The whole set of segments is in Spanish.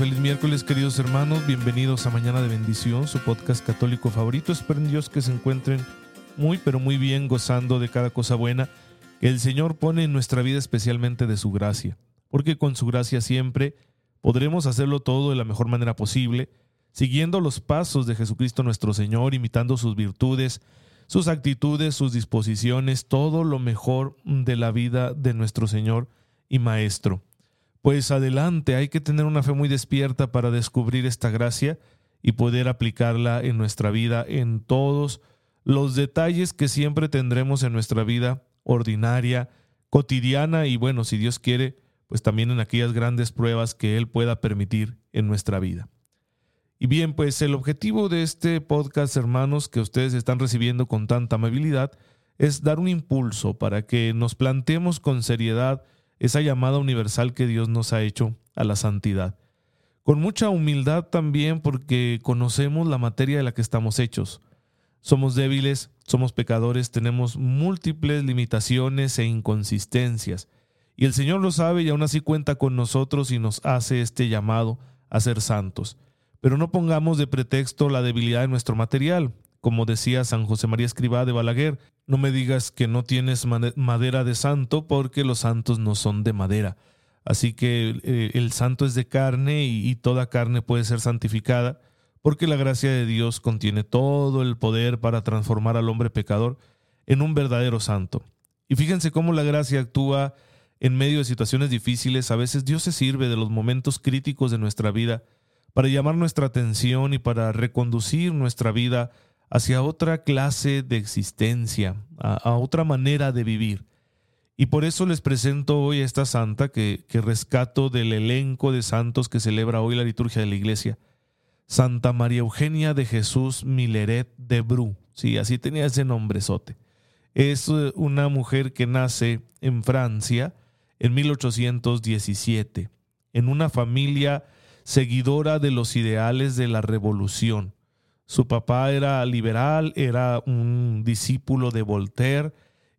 Feliz miércoles, queridos hermanos. Bienvenidos a Mañana de Bendición, su podcast católico favorito. Espero en Dios que se encuentren muy, pero muy bien, gozando de cada cosa buena que el Señor pone en nuestra vida, especialmente de su gracia. Porque con su gracia siempre podremos hacerlo todo de la mejor manera posible, siguiendo los pasos de Jesucristo nuestro Señor, imitando sus virtudes, sus actitudes, sus disposiciones, todo lo mejor de la vida de nuestro Señor y Maestro. Pues adelante, hay que tener una fe muy despierta para descubrir esta gracia y poder aplicarla en nuestra vida, en todos los detalles que siempre tendremos en nuestra vida ordinaria, cotidiana y bueno, si Dios quiere, pues también en aquellas grandes pruebas que Él pueda permitir en nuestra vida. Y bien, pues el objetivo de este podcast, hermanos, que ustedes están recibiendo con tanta amabilidad, es dar un impulso para que nos planteemos con seriedad esa llamada universal que Dios nos ha hecho a la santidad. Con mucha humildad también porque conocemos la materia de la que estamos hechos. Somos débiles, somos pecadores, tenemos múltiples limitaciones e inconsistencias. Y el Señor lo sabe y aún así cuenta con nosotros y nos hace este llamado a ser santos. Pero no pongamos de pretexto la debilidad de nuestro material. Como decía San José María Escribá de Balaguer, no me digas que no tienes madera de santo porque los santos no son de madera. Así que eh, el santo es de carne y, toda carne puede ser santificada porque la gracia de Dios contiene todo el poder para transformar al hombre pecador en un verdadero santo. Y fíjense cómo la gracia actúa en medio de situaciones difíciles. A veces Dios se sirve de los momentos críticos de nuestra vida para llamar nuestra atención y para reconducir nuestra vida hacia otra clase de existencia, a, otra manera de vivir. Y por eso les presento hoy a esta santa que, que rescato del elenco de santos que celebra hoy la liturgia de la iglesia. Santa María Eugenia de Jesús Mileret de Bru. Sí, así tenía ese nombrezote. Es eh, una mujer que nace en Francia en 1817, en una familia seguidora de los ideales de la revolución. Su papá era liberal, era un discípulo de Voltaire,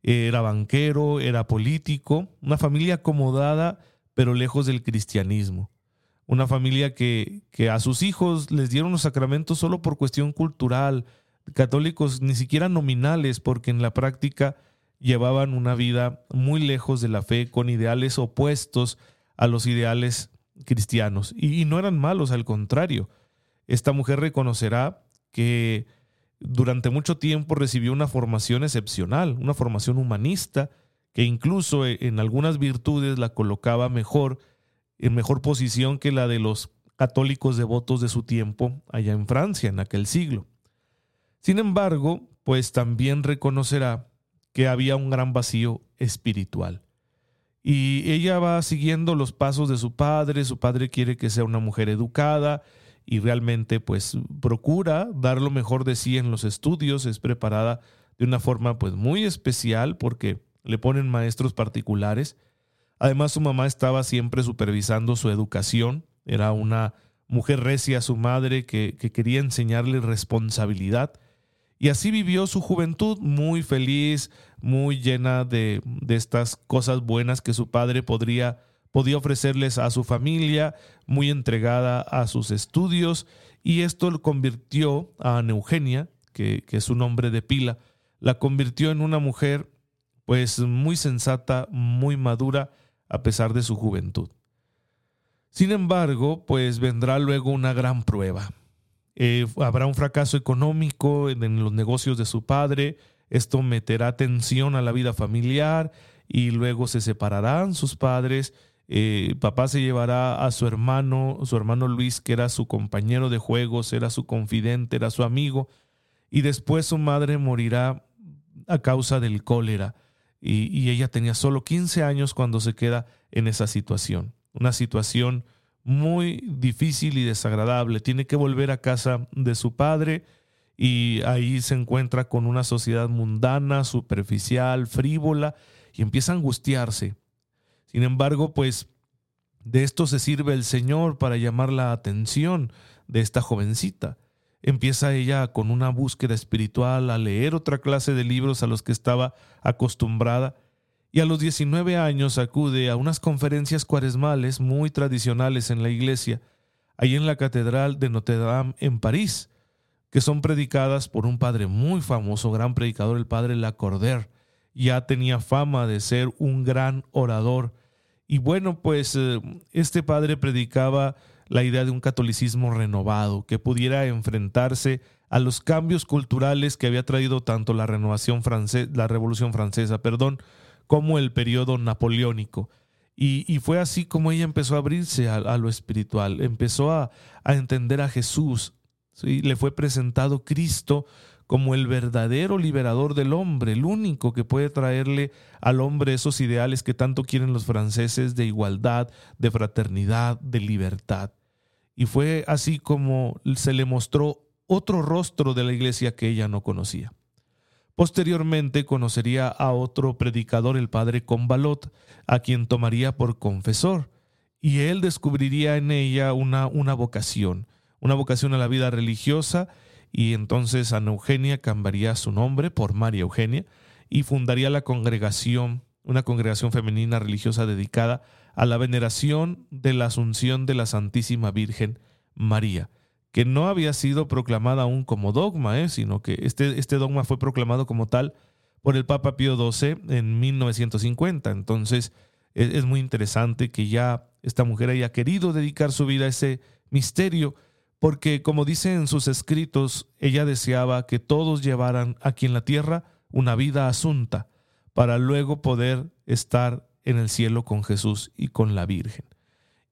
era banquero, era político, una familia acomodada, pero lejos del cristianismo. Una familia que, que a sus hijos les dieron los sacramentos solo por cuestión cultural, católicos ni siquiera nominales, porque en la práctica llevaban una vida muy lejos de la fe, con ideales opuestos a los ideales cristianos. Y, y no eran malos, al contrario. Esta mujer reconocerá que durante mucho tiempo recibió una formación excepcional, una formación humanista, que incluso e, en algunas virtudes la colocaba mejor, en mejor posición que la de los católicos devotos de su tiempo allá en Francia, en aquel siglo. Sin embargo, pues también reconocerá que había un gran vacío espiritual. Y ella va siguiendo los pasos de su padre, su padre quiere que sea una mujer educada, y realmente pues procura dar lo mejor de sí en los estudios, es preparada de una forma pues muy especial porque le ponen maestros particulares. Además su mamá estaba siempre supervisando su educación, era una mujer recia su madre que, que quería enseñarle responsabilidad. Y así vivió su juventud muy feliz, muy llena de, de estas cosas buenas que su padre podría podía ofrecerles a su familia, muy entregada a sus estudios, y esto lo convirtió a Ana Eugenia, que, es su nombre de pila, la convirtió en una mujer pues muy sensata, muy madura, a pesar de su juventud. Sin embargo, pues vendrá luego una gran prueba. Eh, habrá un fracaso económico en los negocios de su padre, esto meterá tensión a la vida familiar y luego se separarán sus padres eh, papá se llevará a su hermano, su hermano Luis, que era su compañero de juegos, era su confidente, era su amigo, y después su madre morirá a causa del cólera. Y, y ella tenía solo 15 años cuando se queda en esa situación. Una situación muy difícil y desagradable. Tiene que volver a casa de su padre y ahí se encuentra con una sociedad mundana, superficial, frívola y empieza a angustiarse. Sin embargo, pues de esto se sirve el Señor para llamar la atención de esta jovencita. Empieza ella con una búsqueda espiritual, a leer otra clase de libros a los que estaba acostumbrada y a los 19 años acude a unas conferencias cuaresmales muy tradicionales en la iglesia, ahí en la Catedral de Notre Dame en París, que son predicadas por un padre muy famoso, gran predicador, el padre Lacordaire. Ya tenía fama de ser un gran orador. Y bueno, pues eh, este padre predicaba la idea de un catolicismo renovado, que pudiera enfrentarse a los cambios culturales que había traído tanto la renovación francesa, la revolución francesa, perdón, como el periodo napoleónico. Y, fue así como ella empezó a abrirse a, lo espiritual, empezó a, entender a Jesús. Le fue presentado Cristo como el verdadero liberador del hombre, el único que puede traerle al hombre esos ideales que tanto quieren los franceses de igualdad, de fraternidad, de libertad. Y fue así como se le mostró otro rostro de la iglesia que ella no conocía. Posteriormente conocería a otro predicador, el padre Combalot, a quien tomaría por confesor, y él descubriría en ella una, una vocación, una vocación a la vida religiosa, y entonces Ana Eugenia cambiaría su nombre por María Eugenia y fundaría la congregación, una congregación femenina religiosa dedicada a la veneración de la Asunción de la Santísima Virgen María que no había sido proclamada aún como dogma, ¿eh? sino que este, este dogma fue proclamado como tal por el Papa Pío XII en 1950. Entonces es, es muy interesante que ya esta mujer haya querido dedicar su vida a ese misterio, porque como dice en sus escritos, ella deseaba que todos llevaran aquí en la tierra una vida asunta, para luego poder estar en el cielo con Jesús y con la Virgen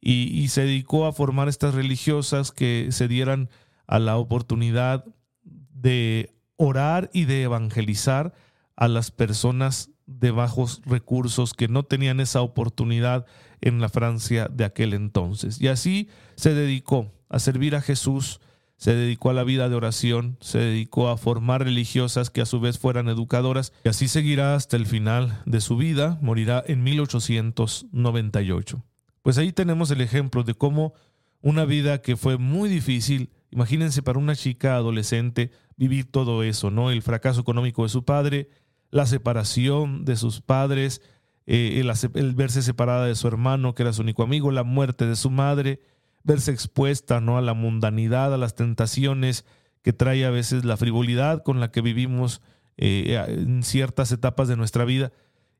y, se dedicó a formar estas religiosas que se dieran a la oportunidad de orar y de evangelizar a las personas de bajos recursos que no tenían esa oportunidad en la Francia de aquel entonces. Y así se dedicó a servir a Jesús, se dedicó a la vida de oración, se dedicó a formar religiosas que a su vez fueran educadoras, y así seguirá hasta el final de su vida, morirá en 1898. Pues ahí tenemos el ejemplo de cómo una vida que fue muy difícil, imagínense para una chica adolescente vivir todo eso, ¿no? El fracaso económico de su padre, la separación de sus padres, eh, el, verse separada de su hermano, que era su único amigo, la muerte de su madre, verse expuesta, ¿no? A la mundanidad, a las tentaciones que trae a veces la frivolidad con la que vivimos eh, en ciertas etapas de nuestra vida.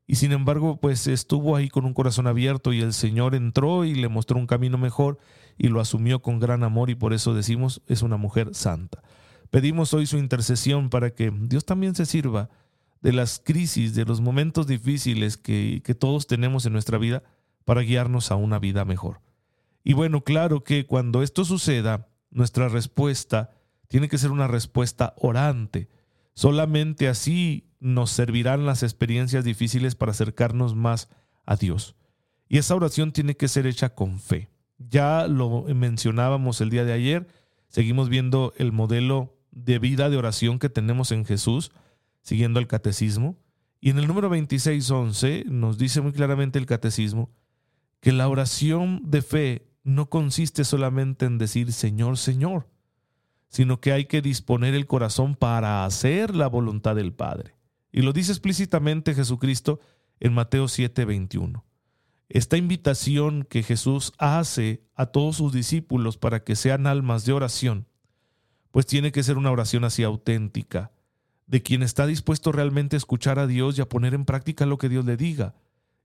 Y sin embargo, pues estuvo ahí con un corazón abierto y el Señor entró y le mostró un camino mejor y lo asumió con gran amor y por eso decimos es una mujer santa. Pedimos hoy su intercesión para que Dios también se sirva de las crisis, de los momentos difíciles que, que todos tenemos en nuestra vida para guiarnos a una vida mejor. Y bueno, claro que cuando esto suceda, nuestra respuesta tiene que ser una respuesta orante. Solamente así nos servirán las experiencias difíciles para acercarnos más a Dios. Y esa oración tiene que ser hecha con fe. Ya lo mencionábamos el día de ayer, seguimos viendo el modelo de vida de oración que tenemos en Jesús, siguiendo el catecismo. Y en el número 26.11 nos dice muy claramente el catecismo que la oración de fe no consiste solamente en decir Señor, Señor, sino que hay que disponer el corazón para hacer la voluntad del Padre. Y lo dice explícitamente Jesucristo en Mateo 7:21. Esta invitación que Jesús hace a todos sus discípulos para que sean almas de oración, pues tiene que ser una oración así auténtica, de quien está dispuesto realmente a escuchar a Dios y a poner en práctica lo que Dios le diga,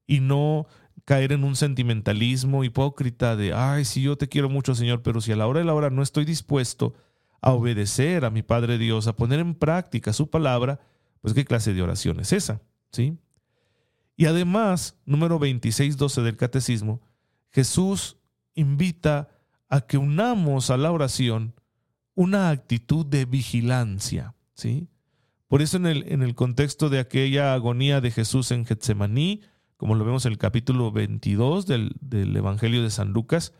y no caer en un sentimentalismo hipócrita de, ay, sí, yo te quiero mucho, Señor, pero si a la hora de la hora no estoy dispuesto a obedecer a mi Padre Dios, a poner en práctica su palabra, pues qué clase de oración es esa, ¿sí? Y además, número 2612 del catecismo, Jesús invita a que unamos a la oración una actitud de vigilancia, ¿sí? Por eso en el, en el contexto de aquella agonía de Jesús en Getsemaní, como lo vemos en el capítulo 22 del, Evangelio de San Lucas,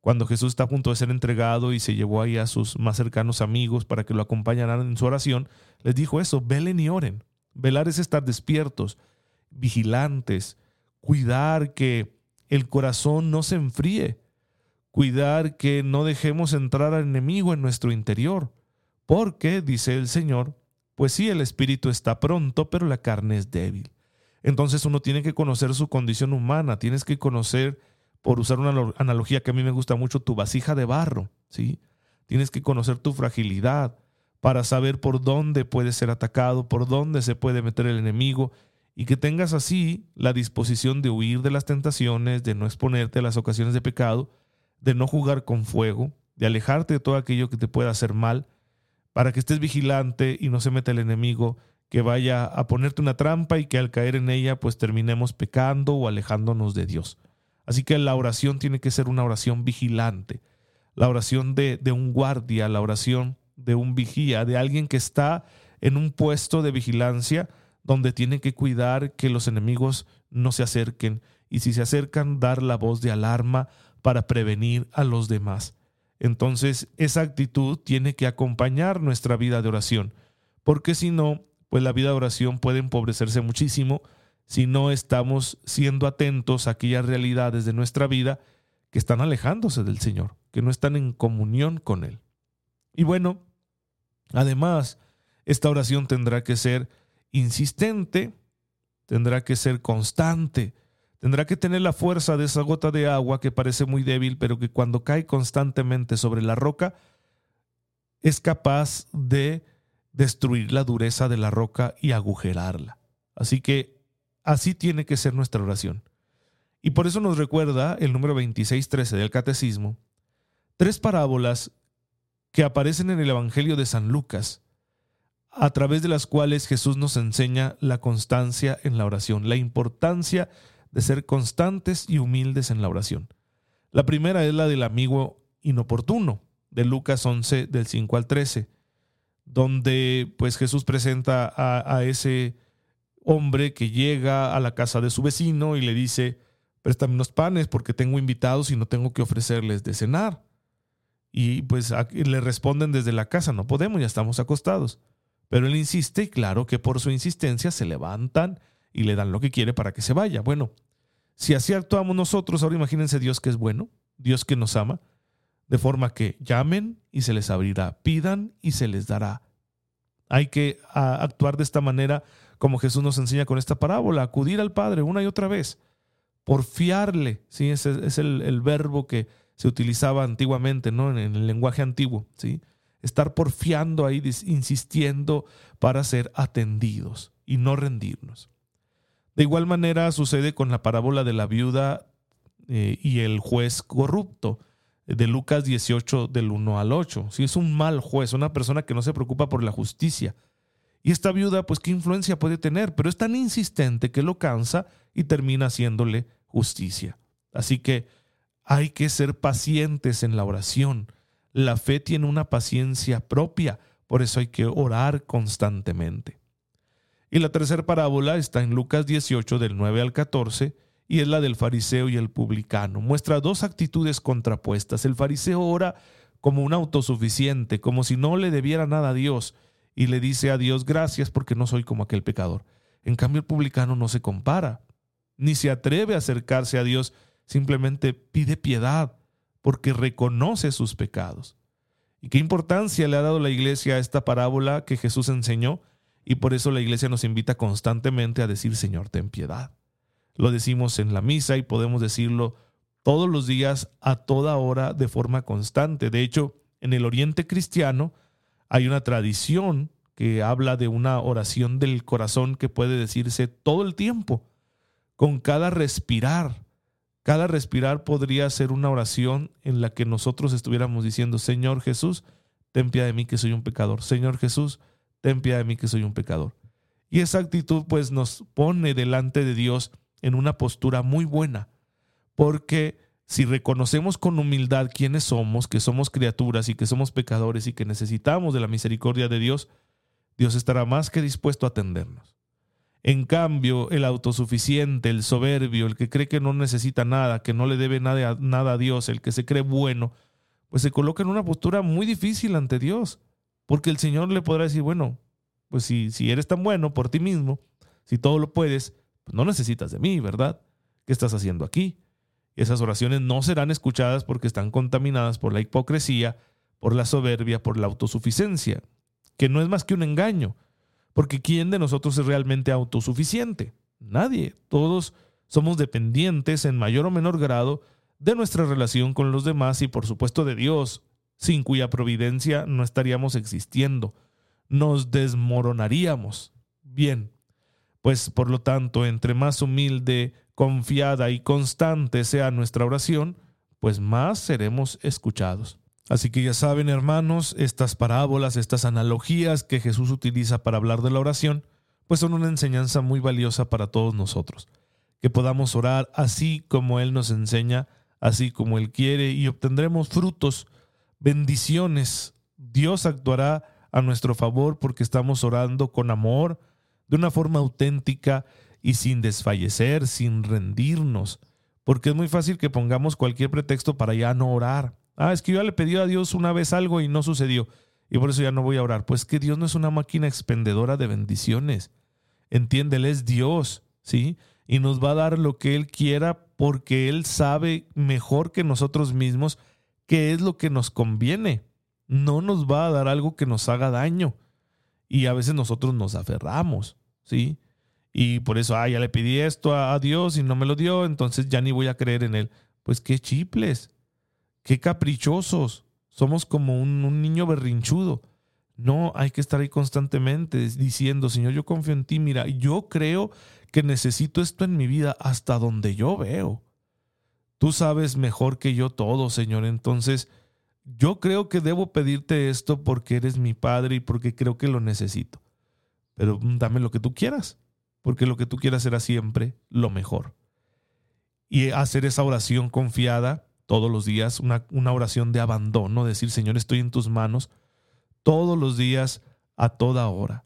cuando Jesús está a punto de ser entregado y se llevó ahí a sus más cercanos amigos para que lo acompañaran en su oración, les dijo eso, velen y oren. Velar es estar despiertos, vigilantes, cuidar que el corazón no se enfríe, cuidar que no dejemos entrar al enemigo en nuestro interior, porque, dice el Señor, pues sí, el espíritu está pronto, pero la carne es débil. Entonces uno tiene que conocer su condición humana, tienes que conocer por usar una analogía que a mí me gusta mucho, tu vasija de barro, ¿sí? Tienes que conocer tu fragilidad para saber por dónde puedes ser atacado, por dónde se puede meter el enemigo y que tengas así la disposición de huir de las tentaciones, de no exponerte a las ocasiones de pecado, de no jugar con fuego, de alejarte de todo aquello que te pueda hacer mal, para que estés vigilante y no se meta el enemigo que vaya a ponerte una trampa y que al caer en ella pues terminemos pecando o alejándonos de Dios. Así que la oración tiene que ser una oración vigilante, la oración de, de un guardia, la oración de un vigía, de alguien que está en un puesto de vigilancia donde tiene que cuidar que los enemigos no se acerquen y si se acercan dar la voz de alarma para prevenir a los demás. Entonces esa actitud tiene que acompañar nuestra vida de oración, porque si no, pues la vida de oración puede empobrecerse muchísimo si no estamos siendo atentos a aquellas realidades de nuestra vida que están alejándose del Señor, que no están en comunión con Él. Y bueno, además, esta oración tendrá que ser insistente, tendrá que ser constante, tendrá que tener la fuerza de esa gota de agua que parece muy débil, pero que cuando cae constantemente sobre la roca, es capaz de destruir la dureza de la roca y agujerarla. Así que Así tiene que ser nuestra oración. Y por eso nos recuerda el número 2613 del Catecismo, tres parábolas que aparecen en el Evangelio de San Lucas, a través de las cuales Jesús nos enseña la constancia en la oración, la importancia de ser constantes y humildes en la oración. La primera es la del amigo inoportuno, de Lucas 11, del 5 al 13, donde pues Jesús presenta a, a ese hombre que llega a la casa de su vecino y le dice, préstame unos panes porque tengo invitados y no tengo que ofrecerles de cenar. Y pues le responden desde la casa, no podemos, ya estamos acostados. Pero él insiste y claro que por su insistencia se levantan y le dan lo que quiere para que se vaya. Bueno, si así actuamos nosotros, ahora imagínense Dios que es bueno, Dios que nos ama, de forma que llamen y se les abrirá, pidan y se les dará. Hay que actuar de esta manera como Jesús nos enseña con esta parábola, acudir al Padre una y otra vez, porfiarle, ¿sí? ese es el, verbo que se utilizaba antiguamente, ¿no? En, el lenguaje antiguo, ¿sí? Estar porfiando ahí, insistiendo para ser atendidos y no rendirnos. De igual manera sucede con la parábola de la viuda eh, y el juez corrupto de Lucas 18 del 1 al 8. Si es un mal juez, una persona que no se preocupa por la justicia, y esta viuda, pues, ¿qué influencia puede tener? Pero es tan insistente que lo cansa y termina haciéndole justicia. Así que hay que ser pacientes en la oración. La fe tiene una paciencia propia, por eso hay que orar constantemente. Y la tercera parábola está en Lucas 18 del 9 al 14 y es la del fariseo y el publicano. Muestra dos actitudes contrapuestas. El fariseo ora como un autosuficiente, como si no le debiera nada a Dios y le dice a Dios gracias porque no soy como aquel pecador. En cambio el publicano no se compara, ni se atreve a acercarse a Dios, simplemente pide piedad porque reconoce sus pecados. ¿Y qué importancia le ha dado la iglesia a esta parábola que Jesús enseñó? Y por eso la iglesia nos invita constantemente a decir, Señor, ten piedad. Lo decimos en la misa y podemos decirlo todos los días, a toda hora, de forma constante. De hecho, en el Oriente cristiano, hay una tradición que habla de una oración del corazón que puede decirse todo el tiempo, con cada respirar. Cada respirar podría ser una oración en la que nosotros estuviéramos diciendo, Señor Jesús, ten piedad de mí que soy un pecador. Señor Jesús, ten piedad de mí que soy un pecador. Y esa actitud pues nos pone delante de Dios en una postura muy buena, porque si reconocemos con humildad quiénes somos, que somos criaturas y que somos pecadores y que necesitamos de la misericordia de Dios, Dios estará más que dispuesto a atendernos. En cambio, el autosuficiente, el soberbio, el que cree que no necesita nada, que no le debe nada, nada a Dios, el que se cree bueno, pues se coloca en una postura muy difícil ante Dios, porque el Señor le podrá decir, bueno, pues si, si eres tan bueno por ti mismo, si todo lo puedes, no necesitas de mí, ¿verdad? ¿Qué estás haciendo aquí? Esas oraciones no serán escuchadas porque están contaminadas por la hipocresía, por la soberbia, por la autosuficiencia, que no es más que un engaño. Porque ¿quién de nosotros es realmente autosuficiente? Nadie. Todos somos dependientes en mayor o menor grado de nuestra relación con los demás y por supuesto de Dios, sin cuya providencia no estaríamos existiendo. Nos desmoronaríamos. Bien, pues por lo tanto, entre más humilde, confiada y constante sea nuestra oración, pues más seremos escuchados. Así que ya saben, hermanos, estas parábolas, estas analogías que Jesús utiliza para hablar de la oración, pues son una enseñanza muy valiosa para todos nosotros. Que podamos orar así como Él nos enseña, así como Él quiere, y obtendremos frutos, bendiciones. Dios actuará a nuestro favor porque estamos orando con amor, de una forma auténtica y sin desfallecer, sin rendirnos. Porque es muy fácil que pongamos cualquier pretexto para ya no orar Ah, es que yo ya le pedí a Dios una vez algo y no sucedió. Y por eso ya no voy a orar. Pues que Dios no es una máquina expendedora de bendiciones. Entiéndele, es Dios, ¿sí? Y nos va a dar lo que Él quiera porque Él sabe mejor que nosotros mismos qué es lo que nos conviene. No nos va a dar algo que nos haga daño. Y a veces nosotros nos aferramos, ¿sí? Y por eso, ah, ya le pedí esto a, Dios y no me lo dio, entonces ya ni voy a creer en Él. Pues qué chiples. Qué caprichosos. Somos como un, niño berrinchudo. No, hay que estar ahí constantemente diciendo, Señor, yo confío en ti. Mira, yo creo que necesito esto en mi vida hasta donde yo veo. Tú sabes mejor que yo todo, Señor. Entonces, yo creo que debo pedirte esto porque eres mi Padre y porque creo que lo necesito. Pero dame lo que tú quieras, porque lo que tú quieras será siempre lo mejor. Y hacer esa oración confiada todos los días, una, una oración de abandono, decir, Señor, estoy en tus manos, todos los días, a toda hora,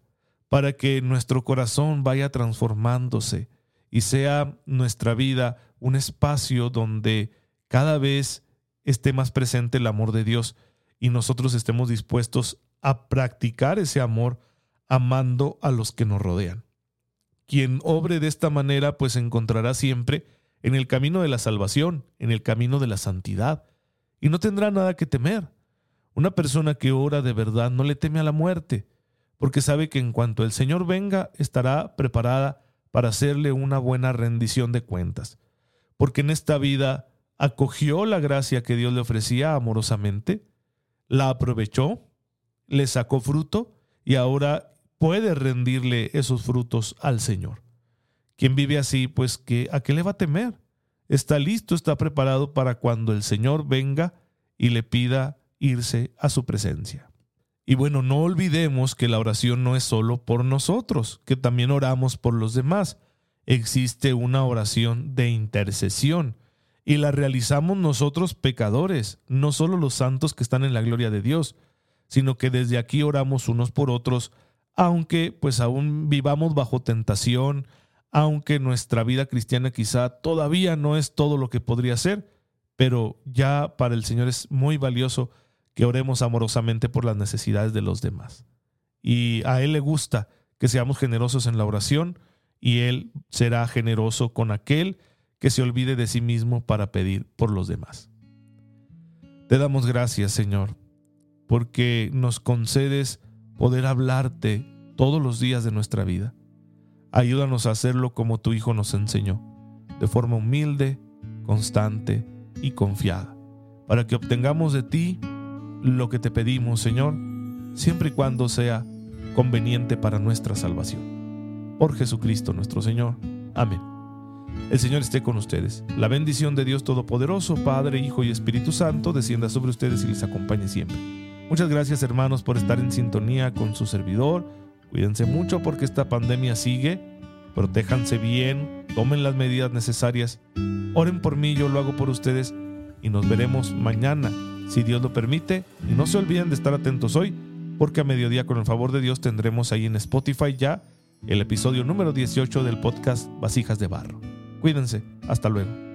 para que nuestro corazón vaya transformándose y sea nuestra vida un espacio donde cada vez esté más presente el amor de Dios y nosotros estemos dispuestos a practicar ese amor amando a los que nos rodean. Quien obre de esta manera pues encontrará siempre en el camino de la salvación, en el camino de la santidad, y no tendrá nada que temer. Una persona que ora de verdad no le teme a la muerte, porque sabe que en cuanto el Señor venga estará preparada para hacerle una buena rendición de cuentas, porque en esta vida acogió la gracia que Dios le ofrecía amorosamente, la aprovechó, le sacó fruto y ahora puede rendirle esos frutos al Señor. Quien vive así, pues que a qué le va a temer? Está listo, está preparado para cuando el Señor venga y le pida irse a su presencia. Y bueno, no olvidemos que la oración no es solo por nosotros, que también oramos por los demás. Existe una oración de intercesión y la realizamos nosotros pecadores, no solo los santos que están en la gloria de Dios, sino que desde aquí oramos unos por otros, aunque pues aún vivamos bajo tentación, aunque nuestra vida cristiana quizá todavía no es todo lo que podría ser, pero ya para el Señor es muy valioso que oremos amorosamente por las necesidades de los demás. Y a Él le gusta que seamos generosos en la oración y Él será generoso con aquel que se olvide de sí mismo para pedir por los demás. Te damos gracias, Señor, porque nos concedes poder hablarte todos los días de nuestra vida. Ayúdanos a hacerlo como tu Hijo nos enseñó, de forma humilde, constante y confiada, para que obtengamos de ti lo que te pedimos, Señor, siempre y cuando sea conveniente para nuestra salvación. Por Jesucristo nuestro Señor. Amén. El Señor esté con ustedes. La bendición de Dios Todopoderoso, Padre, Hijo y Espíritu Santo, descienda sobre ustedes y les acompañe siempre. Muchas gracias hermanos por estar en sintonía con su servidor Cuídense mucho porque esta pandemia sigue. Protéjanse bien, tomen las medidas necesarias. Oren por mí, yo lo hago por ustedes y nos veremos mañana, si Dios lo permite. Y no se olviden de estar atentos hoy, porque a mediodía, con el favor de Dios, tendremos ahí en Spotify ya el episodio número 18 del podcast Vasijas de Barro. Cuídense, hasta luego.